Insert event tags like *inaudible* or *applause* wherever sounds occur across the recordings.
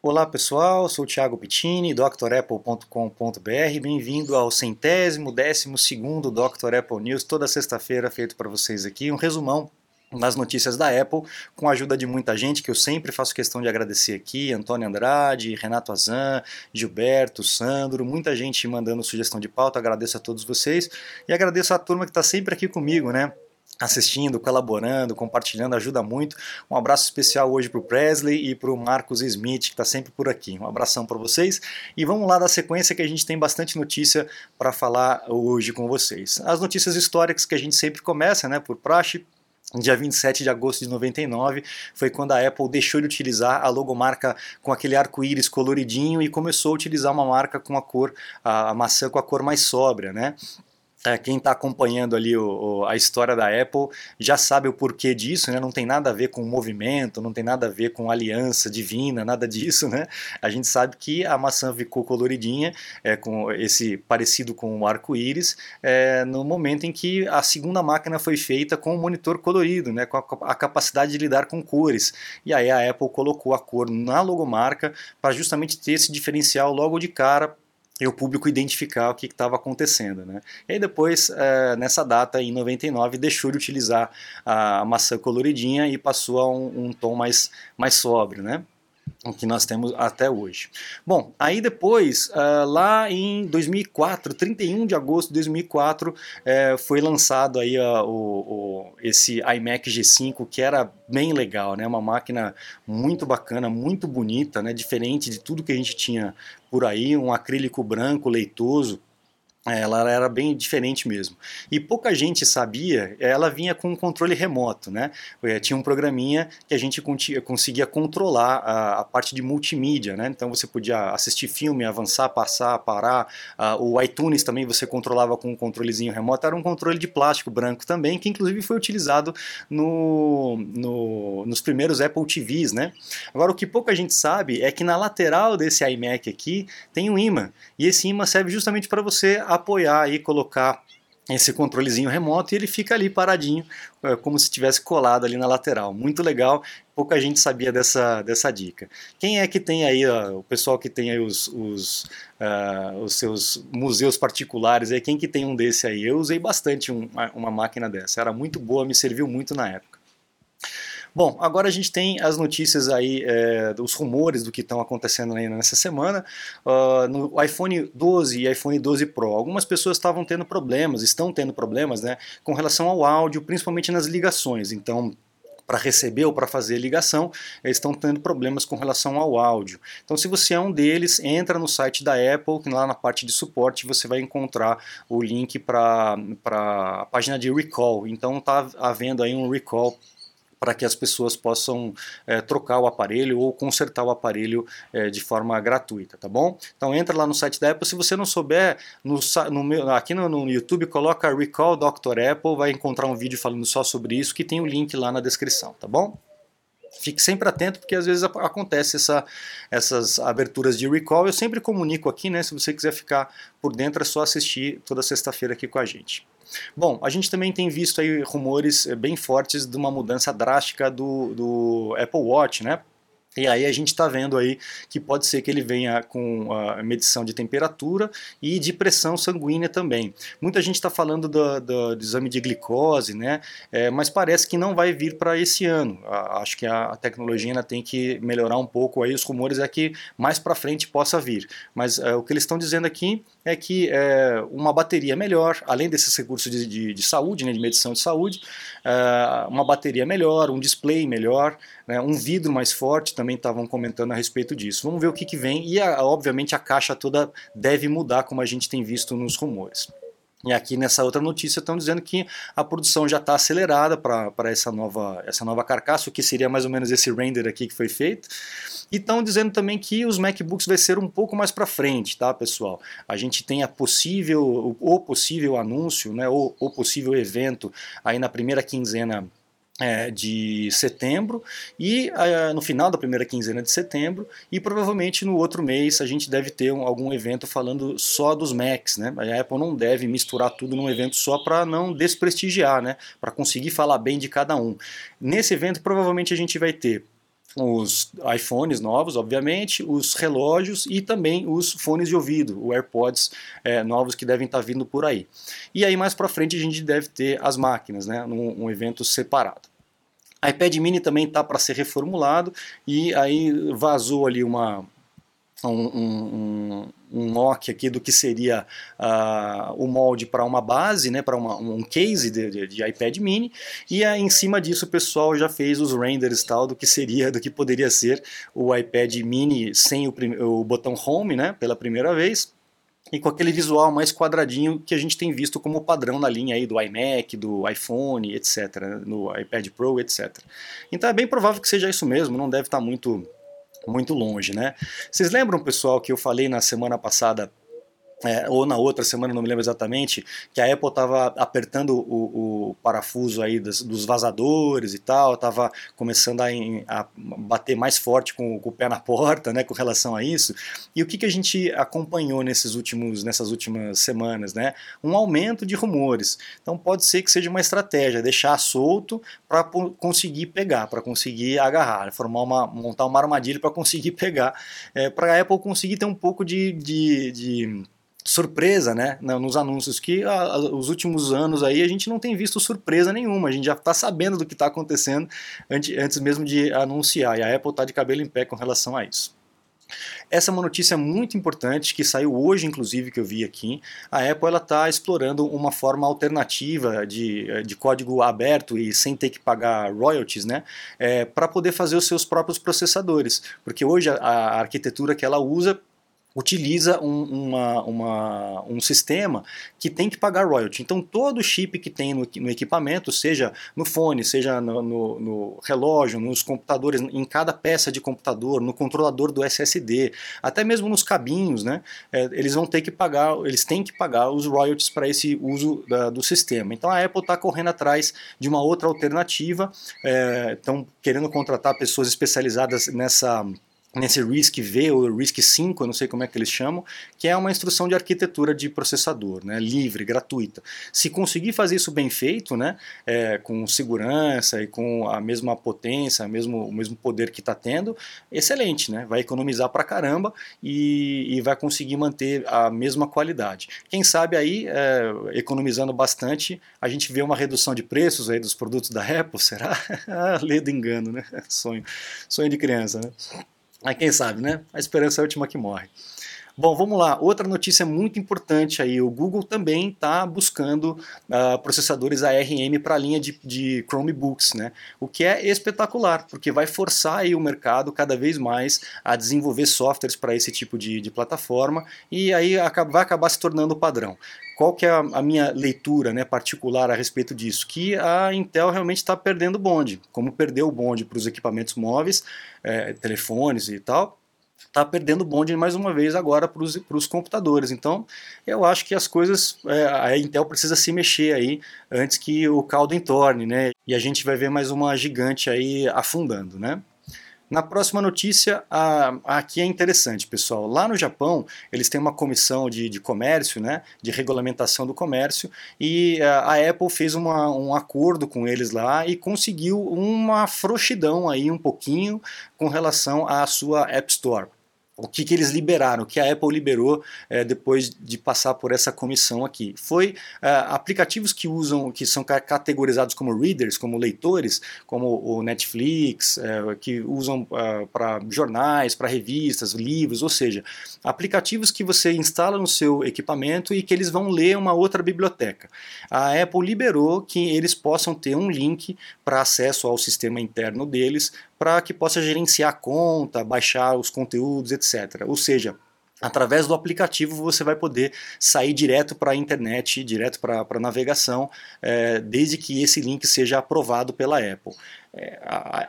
Olá pessoal, sou o Thiago Pittini, drapple.com.br. Bem-vindo ao centésimo, décimo segundo Dr. Apple News, toda sexta-feira feito para vocês aqui, um resumão nas notícias da Apple, com a ajuda de muita gente que eu sempre faço questão de agradecer aqui, Antônio Andrade, Renato Azan, Gilberto, Sandro, muita gente mandando sugestão de pauta, agradeço a todos vocês e agradeço a turma que está sempre aqui comigo, né? Assistindo, colaborando, compartilhando, ajuda muito. Um abraço especial hoje para o Presley e para o Marcos Smith, que está sempre por aqui. Um abração para vocês e vamos lá da sequência que a gente tem bastante notícia para falar hoje com vocês. As notícias históricas que a gente sempre começa, né, por praxe, Dia 27 de agosto de 99 foi quando a Apple deixou de utilizar a logomarca com aquele arco-íris coloridinho e começou a utilizar uma marca com a cor, a maçã com a cor mais sóbria, né? É, quem está acompanhando ali o, o, a história da Apple já sabe o porquê disso, né? não tem nada a ver com movimento, não tem nada a ver com aliança divina, nada disso. Né? A gente sabe que a maçã ficou coloridinha, é, com esse parecido com o arco-íris, é, no momento em que a segunda máquina foi feita com o monitor colorido, né? com a, a capacidade de lidar com cores. E aí a Apple colocou a cor na logomarca para justamente ter esse diferencial logo de cara e o público identificar o que estava acontecendo. Né? E aí depois, é, nessa data, em 99, deixou de utilizar a maçã coloridinha e passou a um, um tom mais, mais sóbrio. Né? O que nós temos até hoje. Bom, aí depois, uh, lá em 2004, 31 de agosto de 2004, uh, foi lançado aí uh, o, o, esse iMac G5, que era bem legal, né? Uma máquina muito bacana, muito bonita, né? Diferente de tudo que a gente tinha por aí, um acrílico branco leitoso, ela era bem diferente mesmo. E pouca gente sabia, ela vinha com um controle remoto, né? É, tinha um programinha que a gente conseguia controlar a, a, parte de multimídia, né? Então você podia assistir filme, avançar, passar, parar. O iTunes também você controlava com um controlezinho remoto. Era um controle de plástico branco também, que inclusive foi utilizado no, no, nos primeiros Apple TVs, né? Agora, o que pouca gente sabe é que na lateral desse iMac aqui tem um imã. E esse imã serve justamente para você apoiar e colocar esse controlezinho remoto e ele fica ali paradinho, é, como se tivesse colado ali na lateral. Muito legal, pouca gente sabia dessa, dessa dica. Quem é que tem aí, ó, o pessoal que tem aí os, os, uh, os, seus museus particulares, aí, quem que tem um desse aí? Eu usei bastante um, uma máquina dessa, era muito boa, me serviu muito na época. Bom, agora a gente tem as notícias aí, é, os rumores do que estão acontecendo aí nessa semana. Uh, no iPhone 12 e iPhone 12 Pro, algumas pessoas estavam tendo problemas, estão tendo problemas, né, com relação ao áudio, principalmente nas ligações. Então, para receber ou para fazer ligação, eles estão tendo problemas com relação ao áudio. Então, se você é um deles, entra no site da Apple, que lá na parte de suporte você vai encontrar o link para a página de recall. Então, está havendo aí um recall para que as pessoas possam é, trocar o aparelho ou consertar o aparelho é, de forma gratuita, tá bom? Então entra lá no site da Apple, se você não souber, no, no meu, aqui no, no, YouTube coloca Recall Dr. Apple, vai encontrar um vídeo falando só sobre isso, que tem o link lá na descrição, tá bom? Fique sempre atento, porque às vezes acontece essa, essas aberturas de recall. Eu sempre comunico aqui, né? Se você quiser ficar por dentro, é só assistir toda sexta-feira aqui com a gente. Bom, a gente também tem visto aí rumores eh, bem fortes de uma mudança drástica do, do Apple Watch, né? E aí a gente está vendo aí que pode ser que ele venha com a medição de temperatura e de pressão sanguínea também. Muita gente está falando do, do, do, exame de glicose, né? É, mas parece que não vai vir para esse ano. A, acho que a, tecnologia ainda tem que melhorar um pouco aí. Os rumores é que mais para frente possa vir. Mas é, o que eles estão dizendo aqui é que é, uma bateria melhor, além desses recursos de, de, de saúde, né, de medição de saúde, é, uma bateria melhor, um display melhor, né, um vidro mais forte também estavam comentando a respeito disso. Vamos ver o que, que vem e, a, obviamente, a caixa toda deve mudar, como a gente tem visto nos rumores. E aqui nessa outra notícia estão dizendo que a produção já está acelerada para essa nova, essa nova carcaça, o que seria mais ou menos esse render aqui que foi feito. E estão dizendo também que os MacBooks vai ser um pouco mais para frente, tá, pessoal? A gente tem a possível, o possível anúncio, né, o possível evento aí na primeira quinzena é, de setembro e é, no final da primeira quinzena de setembro e provavelmente no outro mês a gente deve ter um, algum evento falando só dos Macs, né? A Apple não deve misturar tudo num evento só para não desprestigiar, né? Para conseguir falar bem de cada um. Nesse evento provavelmente a gente vai ter os iPhones novos, obviamente, os relógios e também os fones de ouvido, o AirPods é, novos que devem estar vindo por aí. E aí mais para frente a gente deve ter as máquinas, né, num um evento separado. iPad Mini também está para ser reformulado e aí vazou ali uma, um, um, um mock aqui do que seria uh, o molde para uma base, né, para um case de, de, de, iPad mini, e aí, em cima disso o pessoal já fez os renders tal do que seria, do que poderia ser o iPad mini sem o, o botão home, né, pela primeira vez, e com aquele visual mais quadradinho que a gente tem visto como padrão na linha aí do iMac, do iPhone, etc, no iPad Pro, etc. Então é bem provável que seja isso mesmo, não deve estar muito muito longe, né? Vocês lembram, pessoal, que eu falei na semana passada é, ou na outra semana, não me lembro exatamente, que a Apple estava apertando o, o, parafuso aí dos, dos, vazadores e tal, estava começando a, a, bater mais forte com, com, o pé na *laughs* porta, né, com relação a isso. E o que, que a gente acompanhou nesses últimos, nessas últimas semanas, né? Um aumento de rumores. Então pode ser que seja uma estratégia, deixar solto para conseguir pegar, para conseguir agarrar, formar uma, montar uma armadilha para conseguir *laughs* pegar, é, para a Apple conseguir ter um pouco de, de, de surpresa, né, nos anúncios, que a, os últimos anos aí a gente não tem visto surpresa nenhuma, a gente já está sabendo do que está acontecendo antes, antes mesmo de anunciar, e a Apple está de cabelo em pé com relação a isso. Essa é uma notícia muito importante que saiu hoje, inclusive, que eu vi aqui. A Apple está explorando uma forma alternativa de, de código aberto e sem ter que pagar royalties, né, é, para poder fazer os seus próprios processadores, porque hoje a, a arquitetura que ela usa utiliza um, uma, uma, um sistema que tem que pagar royalty. Então todo chip que tem no, no equipamento, seja no fone, seja no, no, no, relógio, nos computadores, em cada peça de computador, no controlador do SSD, até mesmo nos cabinhos, né, é, eles vão ter que pagar, eles têm que pagar os royalties para esse uso da, do sistema. Então a Apple está correndo atrás de uma outra alternativa, estão é, querendo contratar pessoas especializadas nessa nesse RISC V ou RISC 5, eu não sei como é que eles chamam, que é uma instrução de arquitetura de processador, né, livre, gratuita. Se conseguir fazer isso bem feito, né, é, com segurança e com a mesma potência, mesmo, o mesmo poder que está tendo, excelente, né, vai economizar para caramba e, e, vai conseguir manter a mesma qualidade. Quem sabe aí, é, economizando bastante, a gente vê uma redução de preços aí dos produtos da Apple, *laughs* será? ah, lê do engano, né, *laughs* sonho, sonho de criança, né. Mas quem sabe, né? A esperança é a última que morre. Bom, vamos lá. Outra notícia muito importante aí. O Google também está buscando uh, processadores ARM para a linha de, de, Chromebooks, né? O que é espetacular, porque vai forçar aí o mercado cada vez mais a desenvolver softwares para esse tipo de, de, plataforma e aí vai acabar se tornando padrão. Qual que é a, a minha leitura né, particular a respeito disso? Que a Intel realmente está perdendo o bonde, como perdeu o bonde para os equipamentos móveis, é, telefones e tal, está perdendo bonde mais uma vez agora para os computadores. Então, eu acho que as coisas, é, a Intel precisa se mexer aí antes que o caldo entorne, né? E a gente vai ver mais uma gigante aí afundando, né? Na próxima notícia, a, a aqui é interessante, pessoal. Lá no Japão, eles têm uma comissão de, de comércio, né, de regulamentação do comércio, e a, a Apple fez uma, um acordo com eles lá e conseguiu uma frouxidão aí um pouquinho com relação à sua App Store o que, que eles liberaram, o que a Apple liberou é, depois de passar por essa comissão aqui. Foi é, aplicativos que usam, que são categorizados como readers, como leitores, como o Netflix, é, que usam para jornais, para revistas, livros, ou seja, aplicativos que você instala no seu equipamento e que eles vão ler uma outra biblioteca. A Apple liberou que eles possam ter um link para acesso ao sistema interno deles para que possa gerenciar a conta, baixar os conteúdos, etc. Ou seja, através do aplicativo você vai poder sair direto para a internet, direto para a navegação, é, desde que esse link seja aprovado pela Apple é,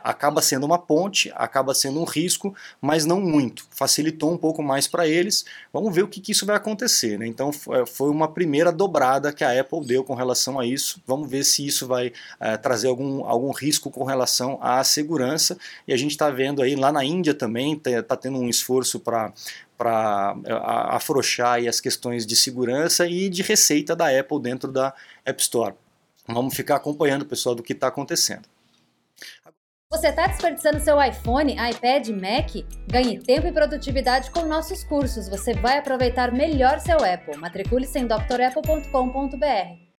acaba sendo uma ponte, acaba sendo um risco, mas não muito. Facilitou um pouco mais para eles. Vamos ver o que, que isso vai acontecer. Né? Então é, foi uma primeira dobrada que a Apple deu com relação a isso. Vamos ver se isso vai é, trazer algum, algum risco com relação à segurança. E a gente está vendo aí lá na Índia também, está tá tendo um esforço para para é, afrouxar aí as questões de segurança e de receita da Apple dentro da App Store. Vamos ficar acompanhando, pessoal, do que está acontecendo. Você está desperdiçando seu iPhone, iPad, Mac? Ganhe tempo e produtividade com nossos cursos. Você vai aproveitar melhor seu Apple. Matricule-se em drapple.com.br.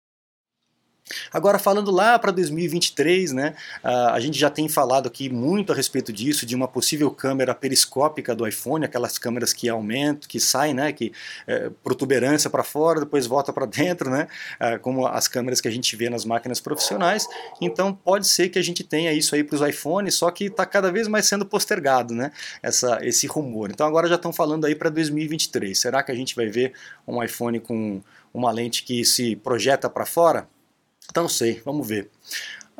Agora, falando lá para 2023, né, a gente já tem falado aqui muito a respeito disso, de uma possível câmera periscópica do iPhone, aquelas câmeras que aumentam, que saem, né, que é, protuberância para fora, depois volta para dentro, né, é, como as câmeras que a gente vê nas máquinas profissionais. Então, pode ser que a gente tenha isso aí para os iPhones, só que está cada vez mais sendo postergado, né, essa, esse rumor. Então, agora já estão falando aí para 2023. Será que a gente vai ver um iPhone com uma lente que se projeta para fora? Então sei, vamos ver.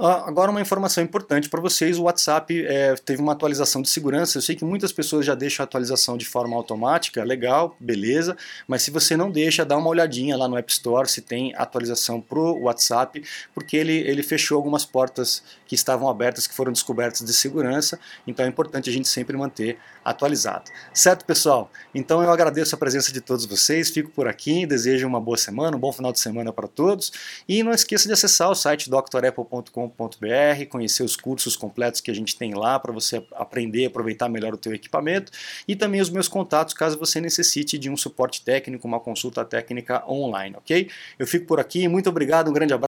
Agora uma informação importante para vocês, o WhatsApp é, teve uma atualização de segurança, eu sei que muitas pessoas já deixam a atualização de forma automática, legal, beleza, mas se você não deixa, dá uma olhadinha lá no App Store se tem atualização para o WhatsApp, porque ele, ele fechou algumas portas que estavam abertas, que foram descobertas de segurança, então é importante a gente sempre manter atualizado. Certo, pessoal? Então eu agradeço a presença de todos vocês, fico por aqui, desejo uma boa semana, um bom final de semana para todos, e não esqueça de acessar o site drapple.com www.equipamento.com.br, conhecer os cursos completos que a gente tem lá para você aprender e aproveitar melhor o teu equipamento e também os meus contatos caso você necessite de um suporte técnico, uma consulta técnica online, ok? Eu fico por aqui, muito obrigado, um grande abraço.